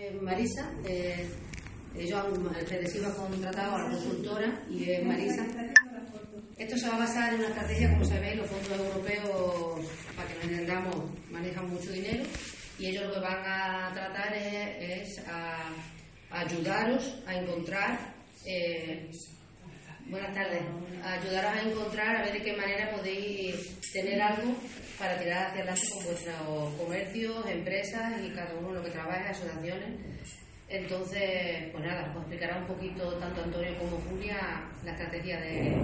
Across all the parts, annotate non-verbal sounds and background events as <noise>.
Eh, Marisa, eh, ellos han, el ha contratado a la consultora y es Marisa. Esto se va a basar en una estrategia, como sabéis, los fondos europeos, para que nos entendamos, manejan mucho dinero y ellos lo que van a tratar es, ayudaros a encontrar, eh, buenas tardes, ayudaros a encontrar a ver de qué manera podéis tener algo para tirar hacia adelante con vuestros comercios, empresas y cada uno lo que trabaje, asociaciones. Entonces, pues nada, os explicará un poquito tanto Antonio como Julia la estrategia de,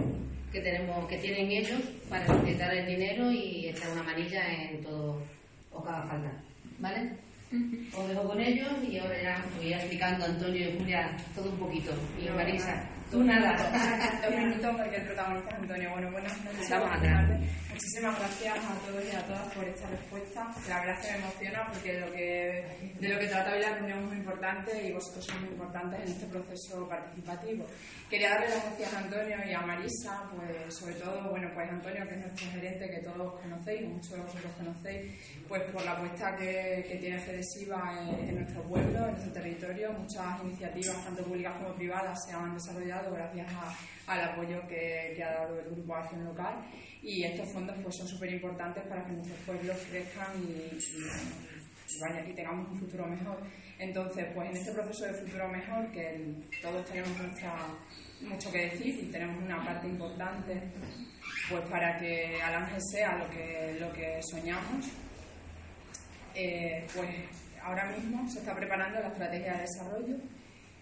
que tenemos, que tienen ellos para solicitar el dinero y echar una manilla en todo lo que haga falta. ¿Vale? Os dejo con ellos y ahora ya voy explicando a Antonio y Julia todo un poquito. Y Marisa, tú nada. <laughs> Dos minutos porque el protagonista es Antonio. Bueno, buenas noches. Muchísimas gracias a todos y a todas por esta respuesta. La verdad es que me emociona porque lo que, de lo que trata hoy la reunión es muy importante y vosotros sois muy importantes en este proceso participativo. Quería darle las gracias a Antonio y a Marisa, pues sobre todo, bueno, pues Antonio, que es nuestro gerente que todos conocéis, muchos de vosotros conocéis, pues por la apuesta que, que tiene Fedesiva en, en nuestro pueblo, en nuestro territorio. Muchas iniciativas, tanto públicas como privadas, se han desarrollado gracias al apoyo que, ha dado el Grupo Acción Local y estos fondos pues, son súper importantes para que nuestros pueblos crezcan y, y, tengamos un futuro mejor. Entonces, pues en este proceso de futuro mejor, que todos tenemos mucho que decir y tenemos una parte importante, pues para que Alange sea lo que, lo que soñamos, eh, pues ahora mismo se está preparando la estrategia de desarrollo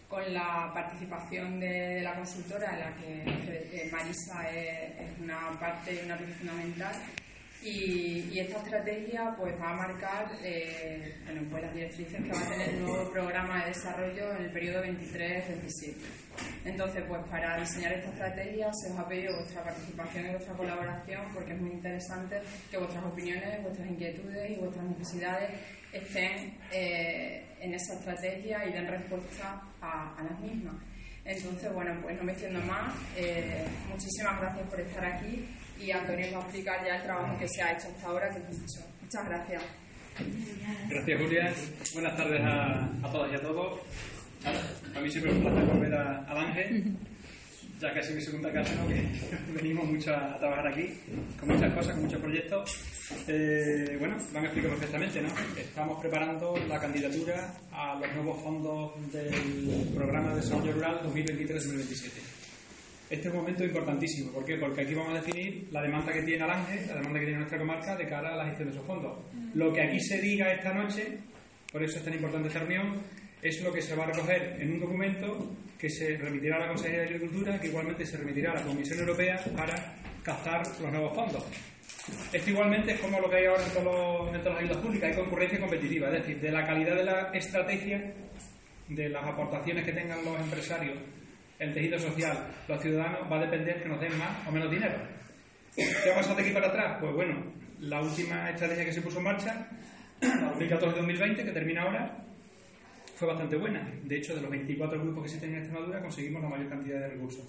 con la participación de, la consultora, en la que Marisa es, una parte, una pieza fundamental. Y, esta estrategia pues, va a marcar eh, bueno, pues, las directrices que va a tener el nuevo programa de desarrollo en el periodo 23-27. Entonces, pues para diseñar esta estrategia se os ha pedido vuestra participación y vuestra colaboración porque es muy interesante que vuestras opiniones, vuestras inquietudes y vuestras necesidades estén eh, en esa estrategia y den respuesta a, las mismas. Entonces, bueno, pues no me extiendo más. Eh, muchísimas gracias por estar aquí y Antonio va a explicar ya el trabajo que se ha hecho hasta ahora, que es mucho. Muchas gracias. Gracias, Julia. Buenas tardes a, a todas y a todos. A mí siempre es un placer volver a, a Ángel ya casi mi segunda casa, ¿no? que <laughs> venimos mucho a, trabajar aquí, con muchas cosas, con muchos proyectos. Eh, bueno, lo han explicado perfectamente, ¿no? Estamos preparando la candidatura a los nuevos fondos del Programa de Desarrollo Rural 2023-2027. Este es un momento importantísimo. ¿Por qué? Porque aquí vamos a definir la demanda que tiene Alange, la demanda que tiene nuestra comarca de cara a la gestión de esos fondos. Lo que aquí se diga esta noche, por eso es tan importante esta reunión, es lo que se va a recoger en un documento que se remitirá a la Consejería de Agricultura, que igualmente se remitirá a la Comisión Europea para captar los nuevos fondos. Esto igualmente es como lo que hay ahora en, todos los, las ayudas públicas, hay concurrencia competitiva, es decir, de la calidad de la estrategia, de las aportaciones que tengan los empresarios, el tejido social, los ciudadanos, va a depender que nos den más o menos dinero. ¿Qué ha pasado de aquí para atrás? Pues bueno, la última estrategia que se puso en marcha, la 2014-2020, que termina ahora, fue bastante buena. De hecho, de los 24 grupos que existen en Extremadura, conseguimos la mayor cantidad de recursos.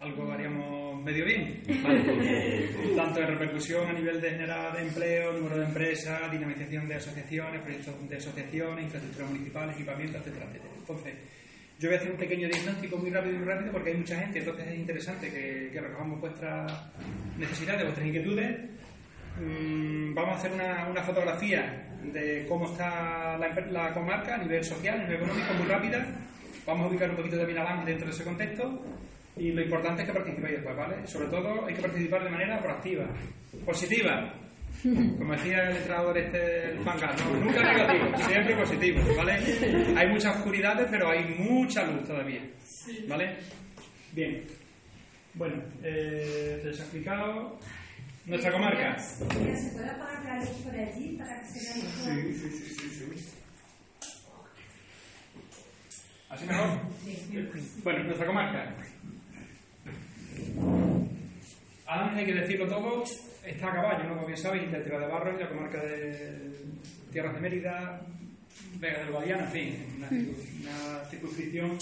Algo haríamos medio bien, <laughs> tanto de repercusión a nivel de generar empleo, número de empresas, dinamización de asociaciones, proyectos de asociaciones, infraestructuras municipales, equipamiento, etcétera, etcétera. Entonces, yo voy a hacer un pequeño diagnóstico muy rápido y muy rápido porque hay mucha gente, entonces es interesante que, que recojamos vuestras necesidades, vuestras inquietudes. Mm, vamos a hacer una, fotografía de cómo está la, comarca a nivel social, a nivel económico, muy rápida. Vamos a ubicar un poquito también a dentro de ese contexto y lo importante es que participéis después, ¿vale? Sobre todo hay que participar de manera proactiva, positiva. Como decía el entrenador este, el Fangas, nunca negativo, siempre positivo, ¿vale? Hay muchas oscuridades, pero hay mucha luz todavía, ¿vale? Bien. Bueno, eh, les he explicado nuestra comarca. ¿Se puede apagar la luz por allí para que se vea mejor? Sí, sí, sí, sí. ¿Así mejor? Bueno, nuestra comarca. Además, hay que decirlo todo, está a caballo, ¿no? Como bien sabéis, entre Tierra de Barros y la comarca de Tierras de Mérida, Vega del Guadiana, en fin, una, una circunscripción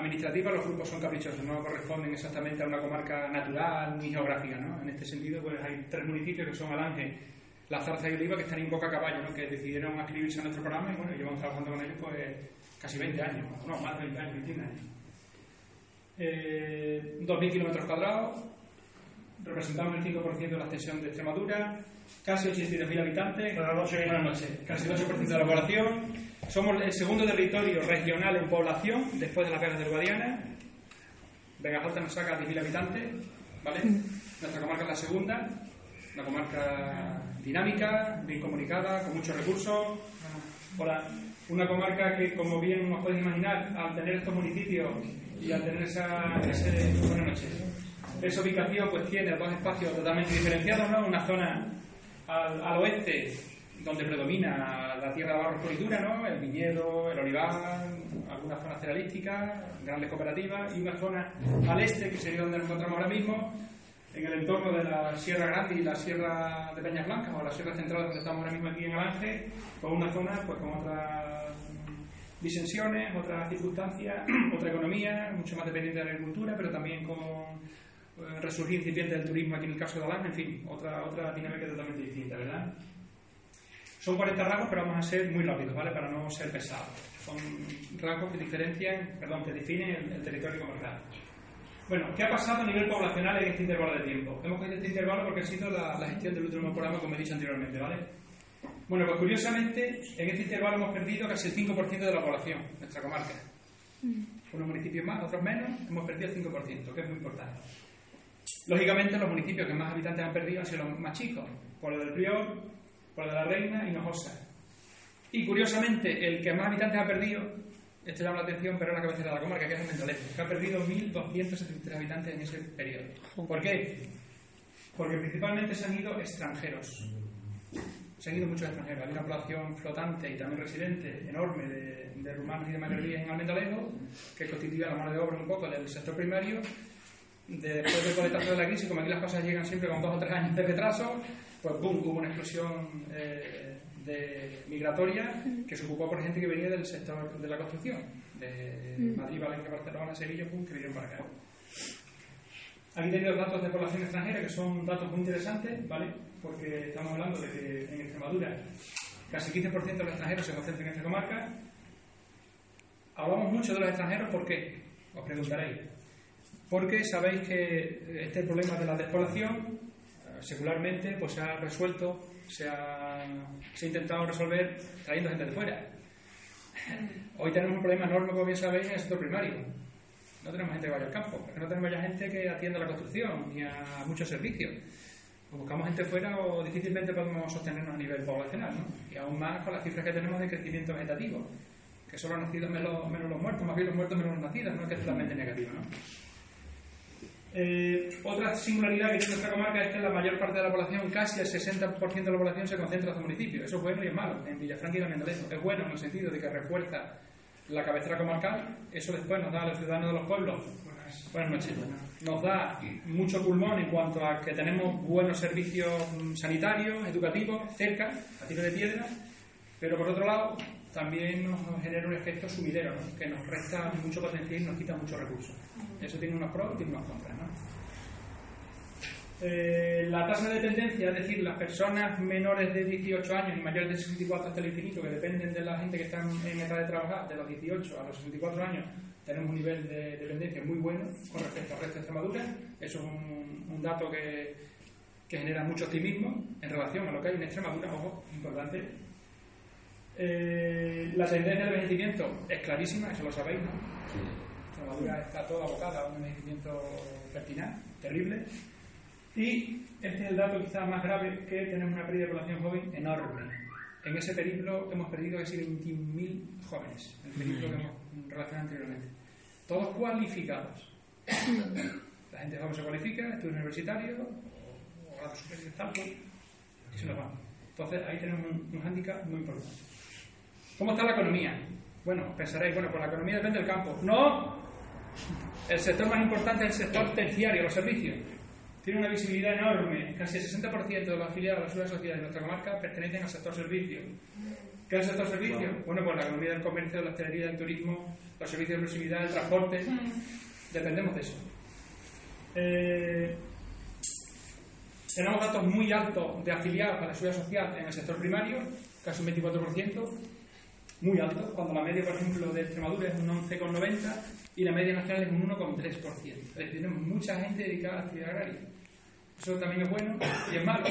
administrativa los grupos son caprichosos, no corresponden exactamente a una comarca natural ni geográfica. ¿no? En este sentido, pues hay tres municipios que son Alange, la zarza y oliva que están en Boca Caballo, ¿no? que decidieron inscribirse a nuestro programa y bueno, llevamos trabajando con ellos pues casi 20 años, no, más de 20 años, 21 años. Eh, 2.000 kilómetros cuadrados, representamos el 5% de la extensión de Extremadura, casi 82.000 habitantes, Buenas noches. Buenas noches. casi el 8% de la población. Somos el segundo territorio regional en población después de las Vegas del Guadiana. Vegas Alta nos saca 10.000 habitantes, ¿vale? Nuestra comarca es la segunda, una comarca dinámica, bien comunicada, con muchos recursos. Hola. Una comarca que, como bien os podéis imaginar, al tener estos municipios y al tener esa, ese, buenas noches, esa ubicación, pues tiene dos espacios totalmente diferenciados, ¿no? Una zona al, oeste, donde predomina la tierra de barro floritura, ¿no? El viñedo, el olivar, algunas zonas cerealísticas, grandes cooperativas, y una zona al este, que sería donde nos encontramos ahora mismo, en el entorno de la Sierra Grande y la Sierra de Peñas Blancas, o la Sierra Central, donde estamos ahora mismo aquí en Alange, con una zona pues, con otras disensiones, otras circunstancias, <clears throat> otra economía, mucho más dependiente de la agricultura, pero también con resurgir incipiente del turismo aquí en el caso de Alange, en fin, otra, otra dinámica totalmente distinta, ¿verdad? Son 40 rasgos, pero vamos a ser muy rápidos, ¿vale? Para no ser pesados. Son rasgos que diferencian, perdón, que definen el, el territorio comarcal. Bueno, ¿qué ha pasado a nivel poblacional en este intervalo de tiempo? Hemos cogido este intervalo porque ha sido la, la gestión del último programa, como he dicho anteriormente, ¿vale? Bueno, pues curiosamente, en este intervalo hemos perdido casi el 5% de la población, nuestra comarca. Unos municipios más, otros menos, hemos perdido el 5%, que es muy importante. Lógicamente, los municipios que más habitantes han perdido han sido los más chicos, por el del Prior, por el de la Reina y Nojosa. Y curiosamente, el que más habitantes ha perdido, esto llama la atención, pero es la cabecera de la comarca, que es el Mendalejo, que ha perdido 1.273 habitantes en ese periodo. ¿Por qué? Porque principalmente se han ido extranjeros. Se han ido muchos extranjeros. Hay una población flotante y también residente enorme de, de rumanos y de magrebíes en Almendalejo, que constituye la mano de obra un poco del sector primario. De- después del coletazo de la crisis, como aquí las cosas llegan siempre con dos o tres años de retraso, pues ¡pum! hubo una explosión eh, de migratoria que se ocupó por gente que venía del sector de la construcción, de Madrid, Valencia, Barcelona, Sevilla, ¡pum! que vinieron para acá. Aquí tenéis los datos de población extranjera, que son datos muy interesantes, ¿vale? Porque estamos hablando de que en Extremadura casi 15% de los extranjeros se concentran en esta comarca. Hablamos mucho de los extranjeros, ¿por qué? Os preguntaréis. Porque sabéis que este problema de la despoblación, eh, secularmente, pues se ha resuelto, se ha, se ha intentado resolver trayendo gente de fuera. <laughs> Hoy tenemos un problema enorme, como bien sabéis, en el sector primario. No tenemos gente que vaya al campo, no tenemos ya gente que atienda la construcción ni a muchos servicios. O buscamos gente fuera o difícilmente podemos sostenernos a nivel poblacional, ¿no? Y aún más con las cifras que tenemos de crecimiento vegetativo, que solo han nacido menos, menos los muertos, más bien los muertos menos los nacidos, no que es totalmente negativo, ¿no? Eh, otra singularidad que tiene nuestra comarca es que la mayor parte de la población, casi el 60% de la población, se concentra en este municipio. Eso es bueno y es malo. En Villafranca y en Almendalejo. Es bueno en el sentido de que refuerza la cabecera comarcal. Eso después nos da a los ciudadanos de los pueblos. Buenas noches. Nos da mucho pulmón en cuanto a que tenemos buenos servicios mm, sanitarios, educativos, cerca, a tiro de piedra. Pero por otro lado, también nos genera un efecto sumidero, ¿no? que nos resta mucho potencial y nos quita muchos recursos. Eso tiene unos pros y tiene unos contras. ¿no? Eh, la tasa de dependencia, es decir, las personas menores de 18 años y mayores de 64 hasta el infinito, que dependen de la gente que está en edad de trabajar, de los 18 a los 64 años, tenemos un nivel de dependencia muy bueno con respecto al resto de Extremadura. Eso es un, un dato que, que genera mucho optimismo en relación a lo que hay en Extremadura, ojo, importante. Eh, la tendencia del envejecimiento es clarísima, eso lo sabéis, ¿no? Extremadura está toda abocada a un envejecimiento pertinaz, terrible. Y este es el dato quizás más grave, que tenemos una pérdida de población joven enorme. En ese periplo hemos perdido casi 21.000 jóvenes, el periplo que hemos relacionado anteriormente. Todos cualificados. La gente joven se cualifica, estudios universitarios o, o grados superiores, tal, pues, y se nos van. Entonces ahí tenemos un, un hándicap muy importante. ¿Cómo está la economía? Bueno, pensaréis, bueno, pues la economía depende del campo. ¡No! El sector más importante es el sector terciario, los servicios. Tiene una visibilidad enorme. Casi el 60% de los afiliados a la seguridad social de nuestra comarca pertenecen al sector servicio. ¿Qué es el sector servicio? Bueno, pues la economía del comercio, la hostelería, del turismo, los servicios de proximidad, el transporte. Dependemos de eso. Eh, Tenemos datos muy altos de afiliados a la seguridad social en el sector primario, casi un 24%, muy alto, cuando la media, por ejemplo, de Extremadura es un 11,90 y la media nacional es un 1,3%. Es decir, tenemos mucha gente dedicada a la actividad agraria. Eso también es bueno y es malo.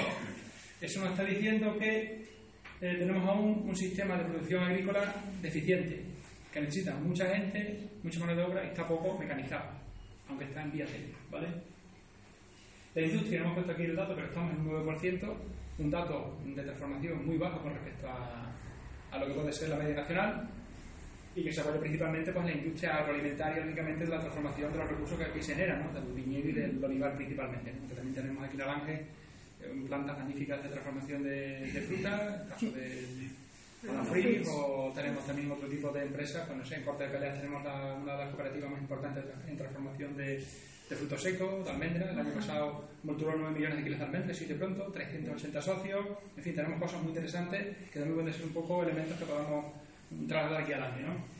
Eso nos está diciendo que eh, tenemos aún un sistema de producción agrícola deficiente, que necesita mucha gente, mucha mano de obra y está poco mecanizado, aunque está en vía de ¿vale? La industria, no hemos puesto aquí el dato, pero estamos en un 9%, un dato de transformación muy bajo con respecto a, a lo que puede ser la media nacional y que se apoya principalmente pues, en la industria agroalimentaria, únicamente de la transformación de los recursos que aquí se generan, ¿no? del viñedo y del olivar principalmente. Que también tenemos aquí en Alange eh, plantas magníficas de transformación de, de fruta, el caso de Anafri, o tenemos también otro tipo de empresas, pues no sé, en Corte de Peleas tenemos la, una de las cooperativas más importantes en transformación de, de frutos secos, de almendras. El año pasado multiplicó 9 millones de kilos de almendras, y de pronto, 380 socios. En fin, tenemos cosas muy interesantes que también pueden ser un poco elementos que podamos trasladar aquí adelante. ¿no?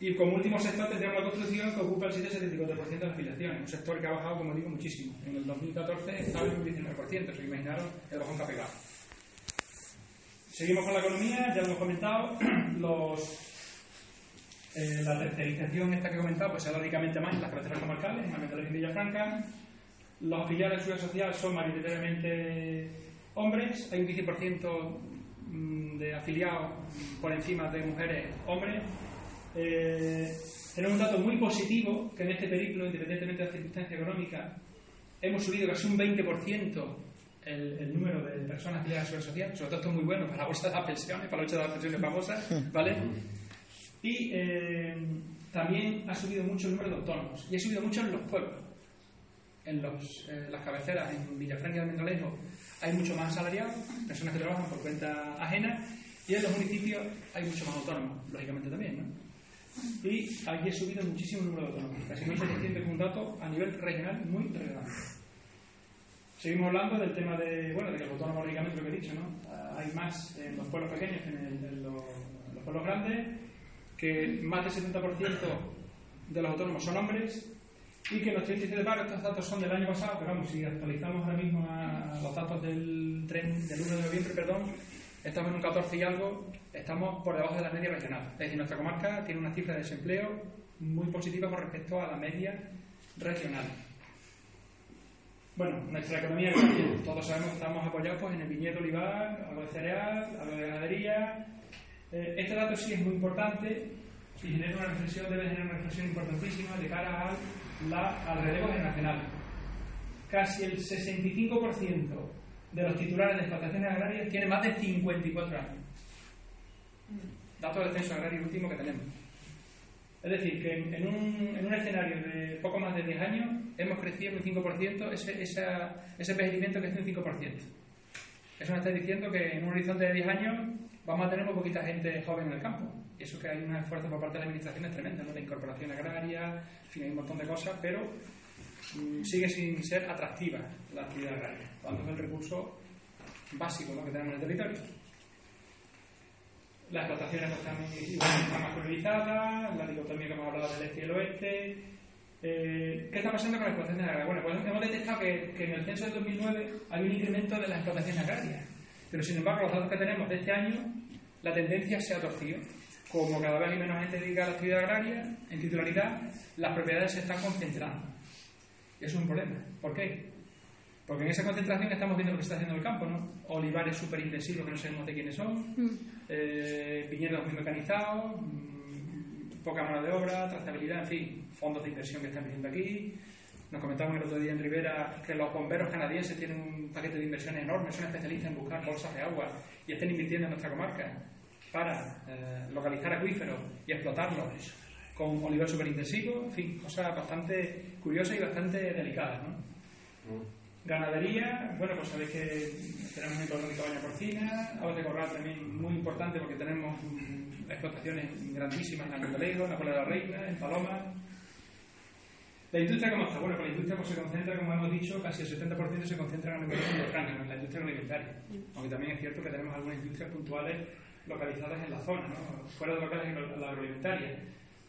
Y como último sector tendríamos la construcción que ocupa el 7,74% de la afiliación, un sector que ha bajado, como digo, muchísimo. En el 2014 estaba en un 19%, se imaginaron el bajón que ha pegado. Seguimos con la economía, ya lo hemos comentado, <clears throat> los eh, la tercerización esta que he comentado pues es lógicamente más en las carreteras comarcales, en Almendralejo y Villafranca. Los afiliados de seguridad social son mayoritariamente hombres, hay un 15% mm, de afiliados por encima de mujeres hombres. Eh, tenemos un dato muy positivo que en este periplo, independientemente de las circunstancias económicas, hemos subido casi un 20% el, el, número de personas afiliadas a la seguridad social. Sobre todo esto es muy bueno para la bolsa de las pensiones, para la lucha de las pensiones famosas, ¿vale? Y eh, también ha subido mucho el número de autónomos. Y ha subido mucho en los pueblos. En los, eh, las cabeceras, en Villafranca y Almendralejo, hay mucho más asalariados, personas que trabajan por cuenta ajena. Y en los municipios hay mucho más autónomos, lógicamente también, ¿no? Y allí ha subido muchísimo el número de autónomos. Casi 1.700 es un dato a nivel regional muy relevante. Seguimos hablando del tema de, bueno, de que los autónomos, lógicamente, lo que he dicho, ¿no? Hay más en los pueblos pequeños que en, el, en, los, en los pueblos grandes que más del 70% de los autónomos son hombres y que los índices de paro, estos datos son del año pasado, pero vamos, si actualizamos ahora mismo los datos del, tren, del 1 de noviembre, perdón, estamos en un 14 y algo, estamos por debajo de la media regional. Es decir, nuestra comarca tiene una cifra de desempleo muy positiva con respecto a la media regional. Bueno, nuestra economía, todos sabemos que estamos apoyados pues, en el viñedo olivar, algo de cereal, algo de ganadería, eh, este dato sí es muy importante y genera una reflexión, debe generar una reflexión importantísima de cara al, la, al relevo generacional. Casi el 65% de los titulares de explotaciones agrarias tiene más de 54 años. Dato del censo agrario último que tenemos. Es decir, que en, un, en, un, escenario de poco más de 10 años hemos crecido un 5%, ese, esa, ese envejecimiento que un 5%. Eso nos está diciendo que en un horizonte de 10 años vamos a tener muy poquita gente joven en el campo. Y eso que hay un esfuerzo por parte de la administración es tremendo, ¿no? De incorporación agraria, en fin, hay un montón de cosas, pero mmm, sigue sin ser atractiva la actividad agraria, cuando es el recurso básico ¿no? que tenemos en el territorio. Las explotaciones pues, están, más priorizadas, la dicotomía que hemos hablado del este y el oeste. Eh, ¿Qué está pasando con las explotaciones agrarias? Bueno, pues hemos detectado que, que en el censo del 2009 hay un incremento de las explotaciones agrarias pero sin embargo, los datos que tenemos de este año, la tendencia se ha torcido. Como cada vez hay menos gente dedicada a la actividad agraria, en titularidad, las propiedades se están concentrando. Eso es un problema. ¿Por qué? Porque en esa concentración estamos viendo lo que está haciendo el campo, ¿no? Olivares súper intensivos que no sabemos de quiénes son, eh, viñedos muy mecanizados, mmm, poca mano de obra, trazabilidad, en fin, fondos de inversión que están viniendo aquí, nos comentaban el otro día en Rivera que los bomberos canadienses tienen un paquete de inversiones enorme, son especialistas en buscar bolsas de agua y están invirtiendo en nuestra comarca para eh, localizar acuíferos y explotarlos con olivar superintensivo, en fin, cosas bastante curiosas y bastante delicadas. ¿no? Mm. Ganadería, bueno, pues sabéis que tenemos un económico baña porcina, aves de corral también muy importante porque tenemos mm, explotaciones grandísimas en Almendalegro, en la Puebla de la Reina, en Paloma, la industria cómo está? Bueno, pues la industria pues, se concentra, como hemos dicho, casi el 70% se concentra en mercado de Franca, en la industria alimentaria. Aunque también es cierto que tenemos algunas industrias puntuales localizadas en la zona, ¿no? fuera de lo que es la agroalimentaria.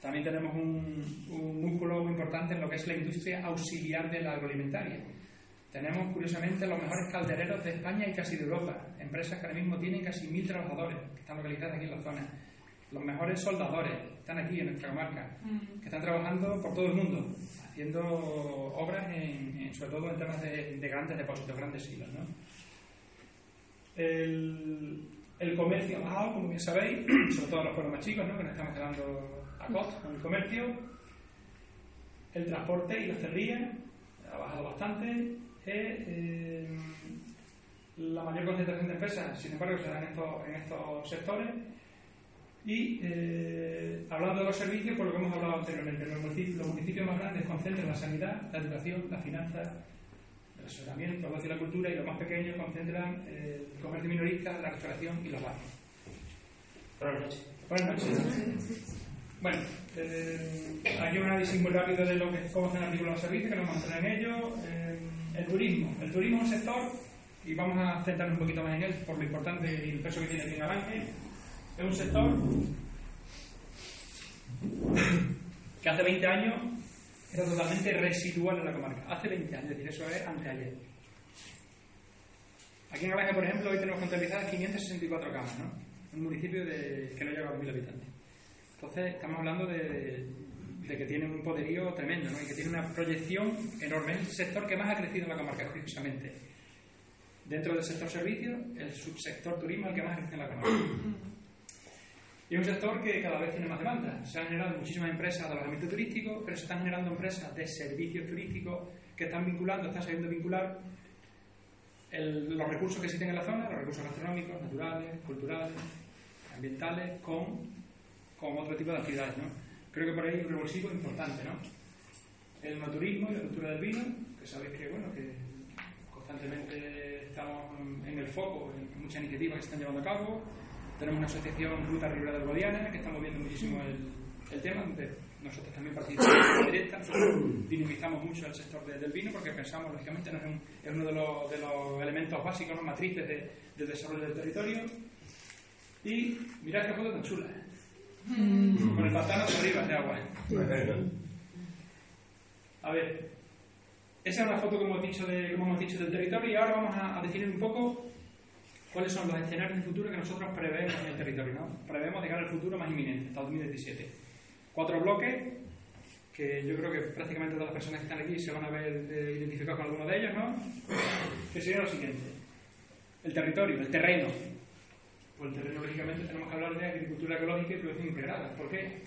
También tenemos un, un, músculo muy importante en lo que es la industria auxiliar de la agroalimentaria. Tenemos, curiosamente, los mejores caldereros de España y casi de Europa. Empresas que ahora mismo tienen casi mil trabajadores, que están localizadas aquí en la zona. Los mejores soldadores están aquí en nuestra comarca, que están trabajando por todo el mundo, haciendo obras, en, sobre todo en temas de, grandes depósitos, grandes hilos. ¿no? El, el, comercio ha bajado, como bien sabéis, <clears throat> sobre todo los pueblos más chicos, ¿no? que nos estamos quedando a costa con el comercio. El transporte y la cerría ha bajado bastante. Eh, la mayor concentración de empresas, sin embargo, se da en estos, en estos sectores. Y eh, hablando de los servicios, por lo que hemos hablado anteriormente, los municipios, más grandes concentran la sanidad, la educación, la finanzas, el asesoramiento, el ocio y la cultura, y los más pequeños concentran el comercio minorista, la restauración y los barrios. Buenas noches. Buenas noches. Bueno, eh, aquí un análisis muy rápido de lo que, cómo están articulados los servicios, que nos mantienen en ellos. Eh, el turismo. El turismo es un sector, y vamos a centrarnos un poquito más en él por lo importante y el peso que tiene aquí en Alange, es un sector que hace 20 años era totalmente residual en la comarca. Hace 20 años, es decir, eso es anteayer. Aquí en Alange, por ejemplo, hoy tenemos contabilizadas 564 camas, ¿no? Un municipio de, que no llega a 1.000 habitantes. Entonces, estamos hablando de, que tiene un poderío tremendo ¿no? y que tiene una proyección enorme. Es el sector que más ha crecido en la comarca, curiosamente. Dentro del sector servicios, el subsector turismo es el que más crecido en la comarca. <coughs> Y es un sector que cada vez tiene más demanda. Se han generado muchísimas empresas de alojamiento turístico, pero se están generando empresas de servicios turísticos que están vinculando, están sabiendo vincular los recursos que existen en la zona, los recursos gastronómicos, naturales, culturales, ambientales, con con otro tipo de actividades, ¿no? Creo que por ahí hay un revulsivo importante, ¿no? El naturismo y la cultura del vino, que sabéis que, bueno, que constantemente estamos en el foco en muchas iniciativas que se están llevando a cabo. Tenemos una asociación Ruta Ribera del Guadiana, que estamos viendo muchísimo el, tema, donde nosotros también participamos en directa, nosotros dinamizamos mucho el sector del vino porque pensamos, lógicamente, es, es uno de los, de los, elementos básicos, ¿no? matrices de, del desarrollo del territorio. Y mirad qué foto tan chula, ¿eh? Mm. Con el pantano arriba de agua. A ver, esa es la foto que hemos dicho, de, como hemos dicho del territorio y ahora vamos a, definir un poco cuáles son los escenarios de futuro que nosotros prevemos en el territorio. ¿no? Prevemos de cara al futuro más inminente, hasta 2017. Cuatro bloques que yo creo que prácticamente todas las personas que están aquí se van a ver eh, identificados con alguno de ellos, ¿no? Que sería lo siguiente. El territorio, el terreno, pues el terreno, lógicamente, tenemos que hablar de agricultura ecológica y producción integrada. ¿Por qué?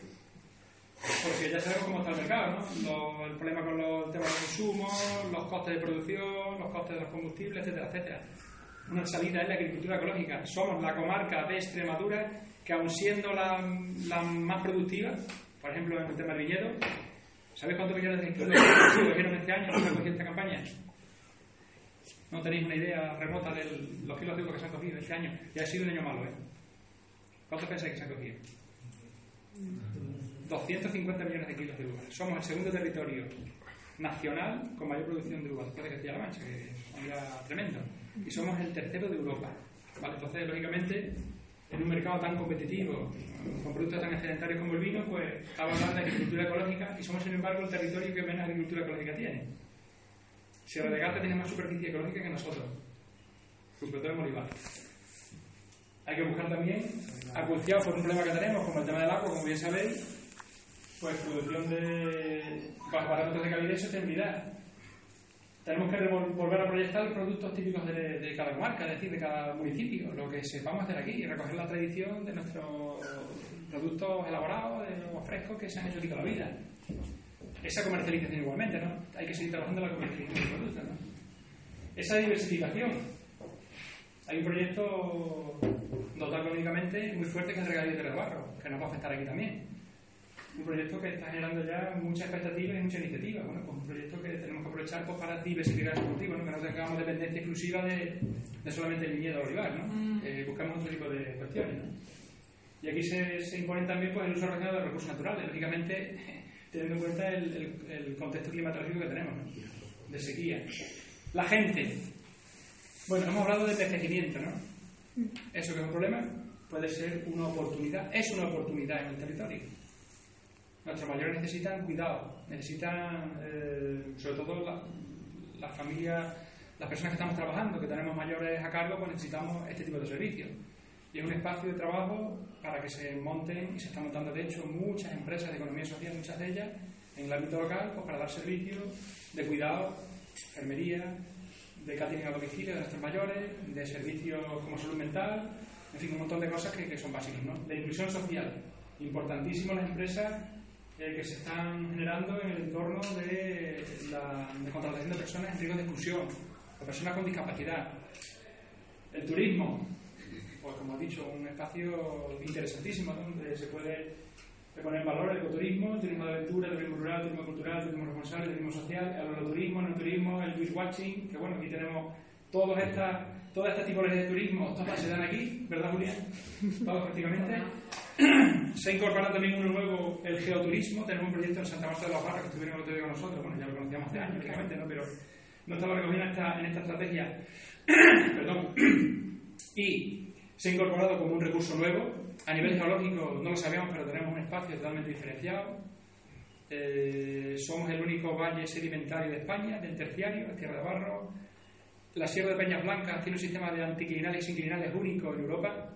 Porque ya sabemos cómo está el mercado, ¿no? el problema con los temas de consumo, los costes de producción, los costes de los combustibles, etcétera, etcétera. Una salida es la agricultura ecológica. Somos la comarca de Extremadura que, aun siendo la, la más productiva, por ejemplo, en el tema del viñedo, ¿sabéis cuántos millones de kilos cogieron este año en esta campaña? No tenéis una idea remota de los kilos de uva que se han cogido este año. Y ha sido un año malo, ¿eh? ¿Cuántos pensáis que se han cogido? 250 millones de kilos de uva. Somos el segundo territorio nacional con mayor producción de uva después de Castilla-La Mancha, que es tremendo. Y somos el tercero de Europa. Entonces, lógicamente, en un mercado tan competitivo, con productos tan excedentarios como el vino, pues estamos hablando de agricultura ecológica y somos, sin embargo, el territorio que menos agricultura ecológica tiene. Sierra de Gata tiene más superficie ecológica que nosotros, sobre todo en Bolívar. Hay que buscar también, acuciados por un problema que tenemos, como el tema del agua, como bien sabéis, pues producción de parámetros de calidad y sostenibilidad. Tenemos que volver a proyectar productos típicos de, cada comarca, es decir, de cada municipio, lo que sepamos hacer aquí, y recoger la tradición de nuestros productos elaborados, de los frescos que se han hecho aquí toda la vida esa comercialización igualmente, ¿no? Hay que seguir trabajando en la comercialización de productos, ¿no? Esa diversificación. Hay un proyecto dotado económicamente muy fuerte que es el regadío de barro, que nos va a afectar aquí también. Un proyecto que está generando ya muchas expectativas y mucha iniciativa. Bueno, pues un proyecto que tenemos que aprovechar pues, para diversificar el cultivo, ¿no? que no tengamos dependencia exclusiva de, de solamente el viñedo olivar, ¿no? Mm. Eh, buscamos otro tipo de cuestiones, ¿no? Y aquí se, se imponen también pues, el uso racionado de recursos naturales. Lógicamente, <laughs> teniendo en cuenta el, contexto climatológico que tenemos, de sequía. La gente. Bueno, hemos hablado de envejecimiento, ¿no? Eso que es un problema puede ser una oportunidad, es una oportunidad en el territorio. Nuestros mayores necesitan cuidado, necesitan, eh, sobre todo las familias las personas que estamos trabajando, que tenemos mayores a cargo, pues necesitamos este tipo de servicios. Y es un espacio de trabajo para que se monten, y se están montando de hecho muchas empresas de economía social, muchas de ellas, en el ámbito local, pues para dar servicios de cuidado, enfermería, de catering a domicilio de nuestros mayores, de servicios como salud mental, en fin, un montón de cosas que, son básicas. ¿no? La inclusión social, importantísimo las empresas eh, que se están generando en el entorno de la contratación de personas en riesgo de exclusión, o personas con discapacidad. El turismo, pues como he dicho, un espacio interesantísimo donde se puede poner en valor el ecoturismo, el turismo de aventura, el turismo rural, el turismo cultural, el turismo responsable, el turismo social, el agroturismo, el turismo, el beach watching, que bueno, aquí tenemos todas estas todas estas tipologías de turismo, todas se dan aquí, ¿verdad Julián? Todos prácticamente. <clears throat> se incorpora también uno nuevo, el geoturismo, tenemos un proyecto en Santa Marta de los Barros que estuvieron el otro día con nosotros, bueno, ya lo conocíamos hace años, prácticamente, ¿no? Pero no estaba recogido en esta, en esta estrategia. <clears throat> Perdón. <clears throat> y se ha incorporado como un recurso nuevo, a nivel geológico no lo sabemos, pero tenemos un espacio totalmente diferenciado. Eh, somos el único valle sedimentario de España, del terciario, la Tierra de Barro. La Sierra de Peñas Blancas tiene un sistema de anticlinales y sinclinales único en Europa.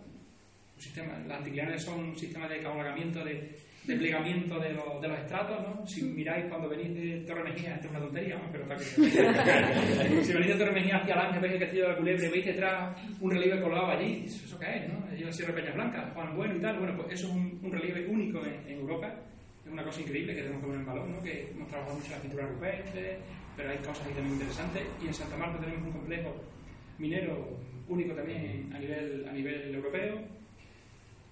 Un las anticlinales son un sistema de catalogamiento de de plegamiento de, los, de los estratos, ¿no? Si miráis cuando venís de Torre Mejía, esto es una tontería, ¿no? pero está que... <laughs> si venís de Torre Mejía hacia Lange, veis el castillo de la Culebre, veis detrás un relieve colgado allí, ¿eso qué es, no? La Sierra Peñas Blancas, Juan Bueno y tal, bueno, pues eso es un, relieve único en, Europa, es una cosa increíble que tenemos que poner en valor, ¿no? Que hemos trabajado mucho en la pintura rupestre, pero hay cosas ahí también interesantes, y en Santa Marta tenemos un complejo minero único también a nivel, a nivel europeo,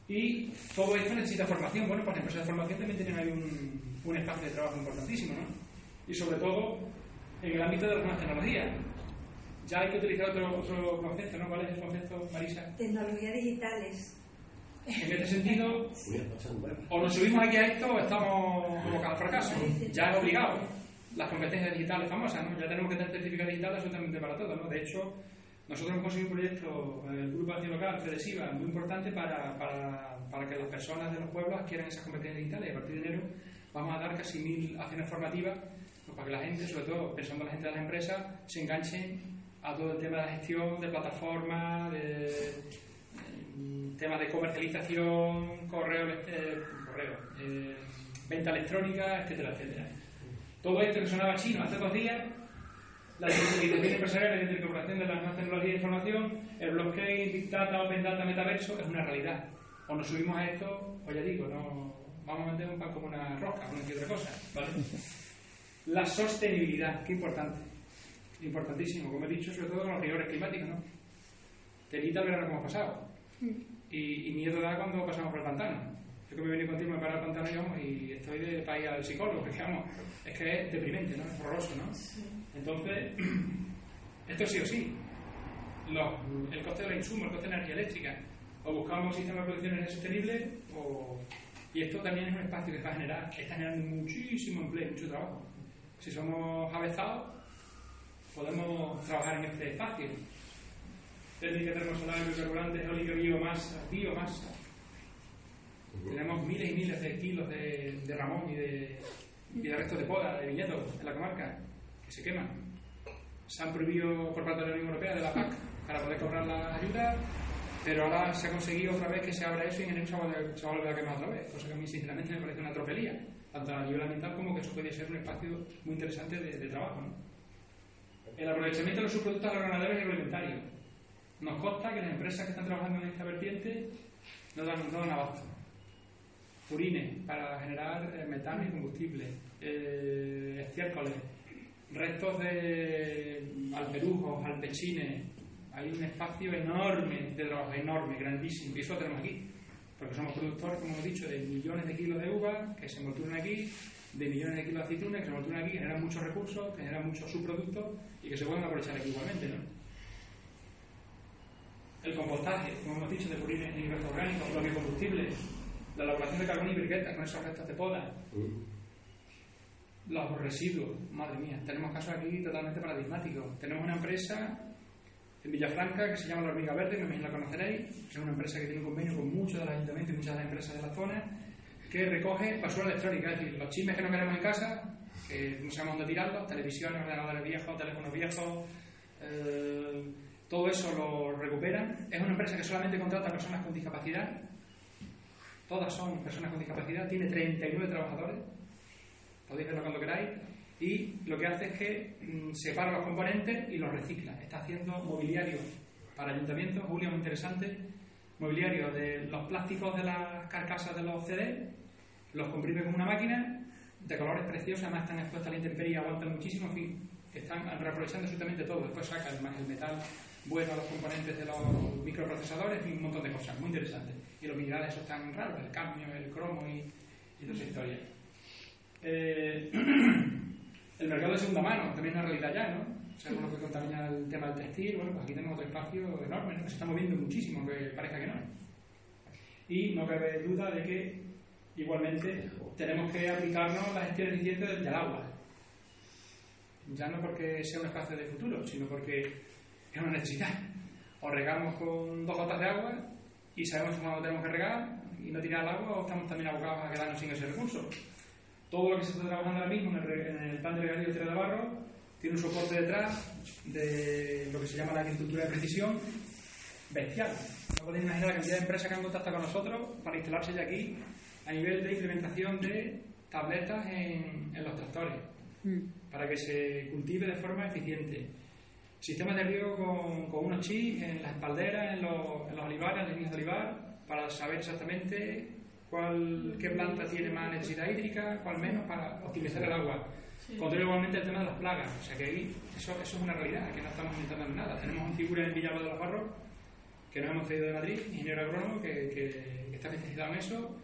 y todo esto necesita formación. Bueno, pues las empresas de formación también tienen ahí un, un espacio de trabajo importantísimo, ¿no? Y sobre todo en el ámbito de las nuevas tecnologías. Ya hay que utilizar otro, otro concepto, ¿no? ¿Cuál es el concepto, Marisa? Tecnologías digitales. En este sentido, o nos subimos aquí a esto o estamos como cada fracaso. Ya es obligado. Las competencias digitales famosas, ¿no? Ya tenemos que tener certificados digitales absolutamente para todo, ¿no? De hecho, nosotros hemos conseguido un proyecto, en el Grupo de Acción Local, FEDESIVA, muy importante para, para, para, que las personas de los pueblos adquieran esas competencias digitales. Y a partir de enero vamos a dar casi mil acciones formativas pues, para que la gente, sobre todo pensando en la gente de las empresas, se enganchen a todo el tema de gestión, de plataformas, de, temas de comercialización, correo, eh, correo eh, venta electrónica, etcétera, etcétera. Todo esto que sonaba chino hace dos días la digitalización empresarial, la incorporación de las nuevas tecnologías de información, el blockchain, Big Data, Open Data, Metaverso, es una realidad. O nos subimos a esto, o ya digo, no, vamos a meter un pan como una rosca, como otra cosa. ¿vale? La sostenibilidad, qué importante. Importantísimo, como he dicho, sobre todo con los rigores climáticos, ¿no? El verano que hemos pasado. Y, miedo da cuando pasamos por el pantano. Yo que me venido contigo, me paro el pantano y, estoy de país al psicólogo, porque vamos, es que es deprimente, ¿no? Es horroroso, ¿no? Entonces, <clears throat> esto sí o sí. el coste de la insumo, el coste de energía eléctrica. O buscamos un sistema de producción energía sostenible, o, y esto también es un espacio que va a generar, que está generando muchísimo empleo, mucho trabajo. Si somos avezados, podemos trabajar en este espacio. Técnica termosolar, biocarburantes, eólica, biomasa, biomasa. Tenemos miles y miles de kilos de, de ramón y de, y de restos de poda, de viñedos en la comarca se queman. Se han prohibido por parte de la Unión Europea, de la PAC, para poder cobrar las ayudas, pero ahora se ha conseguido otra vez que se abra eso y en enero se va, a volver a quemar otra vez, cosa que a mí sinceramente me parece una tropelía, tanto a nivel ambiental como que eso podría ser un espacio muy interesante de, trabajo. El aprovechamiento de los subproductos agroganadero y agroalimentarios. Nos consta que las empresas que están trabajando en esta vertiente no dan, no dan abasto. Purines para generar eh, metano y combustible. Eh, estiércoles restos de alperujos, alpechines, hay un espacio enorme de trabajo, enorme, grandísimo, y eso lo tenemos aquí, porque somos productores, como hemos dicho, de millones de kilos de uva que se envolturan aquí, de millones de kilos de aceitunas que se envolturan aquí, generan muchos recursos, generan muchos subproductos y que se pueden aprovechar aquí igualmente, ¿no? El compostaje, como hemos dicho, de purines y restos orgánicos, los biocombustibles, la elaboración de carbón y briquetas con esos restos de poda. Mm los residuos, madre mía, tenemos casos aquí totalmente paradigmáticos. Tenemos una empresa en Villafranca que se llama La Hormiga Verde, me imagino la conoceréis, es una empresa que tiene un convenio con muchos de los ayuntamientos y muchas de las empresas de la zona, que recoge basura electrónica, es decir, los chismes que no queremos en casa, que no sabemos dónde tirarlos, televisiones, ordenadores viejos, teléfonos viejos, eh, todo eso lo recuperan. Es una empresa que solamente contrata personas con discapacidad. Todas son personas con discapacidad. Tiene 39 trabajadores. Podéis verlo cuando queráis. Y lo que hace es que mm, separa los componentes y los recicla. Está haciendo mobiliario para ayuntamientos, Julio, muy interesante. Mobiliario de los plásticos de las carcasas de los CD, los comprime con una máquina, de colores preciosos, además están expuestos a la intemperie y aguantan muchísimo, en fin, están reaprovechando absolutamente todo. Después sacan además el metal bueno a los componentes de los microprocesadores y un montón de cosas, muy interesantes. Y los minerales esos tan raros, el cadmio, el cromo y, y toda esa historia. Eh, <clears throat> el mercado de segunda mano también es una realidad ya, ¿no? O lo que contamina el tema del textil, bueno, pues aquí tenemos otro espacio enorme, ¿no? se está moviendo muchísimo, aunque parezca que no. Y no cabe duda de que igualmente tenemos que aplicarnos la gestión eficiente del agua. Ya no porque sea un espacio de futuro, sino porque es una necesidad. O regamos con dos gotas de agua y sabemos cuándo tenemos que regar y no tirar el agua o estamos también abocados a quedarnos sin ese recurso. Todo lo que se está trabajando ahora mismo en el, plan de regadío de Barro tiene un soporte detrás de lo que se llama la agricultura de precisión bestial. No podéis imaginar la cantidad de empresas que han contactado con nosotros para instalarse ya aquí a nivel de implementación de tabletas en, los tractores mm. para que se cultive de forma eficiente. Sistemas de riego con, unos chips en las espalderas, en los, en los olivares, en las líneas de olivar, para saber exactamente cuál, qué planta tiene más necesidad hídrica, cuál menos, para optimizar el agua. Controlar igualmente el tema de las plagas. O sea que ahí eso, eso es una realidad, que no estamos inventando nada. Tenemos un figura en Villalba de los Barros que nos hemos traído de Madrid, ingeniero agrónomo, que, que, está especializado en eso,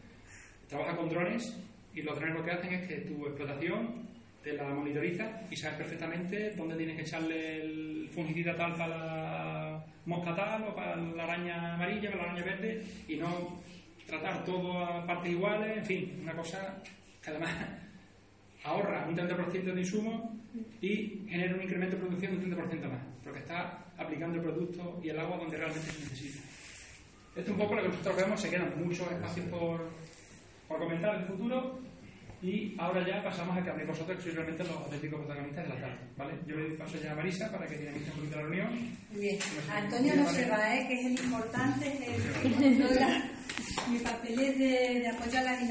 trabaja con drones y los drones lo que hacen es que tu explotación te la monitoriza y sabes perfectamente dónde tienes que echarle el fungicida tal para la mosca tal o para la araña amarilla, para la araña verde y no tratar todo a partes iguales, en fin, una cosa que además ahorra un 30% de insumo y genera un incremento de producción de un 30% más, porque está aplicando el producto y el agua donde realmente se necesita. Esto es un poco lo que nosotros vemos, se quedan muchos espacios por, por comentar en el futuro y ahora ya pasamos a que habléis vosotros, que sois realmente los auténticos protagonistas de la tarde. ¿vale? Yo le paso ya a Marisa para que dinamice un poquito la reunión. Bien. Antonio no se va, ¿eh? que es el importante, es el, <laughs> mi papel es de, de apoyar la dinámica.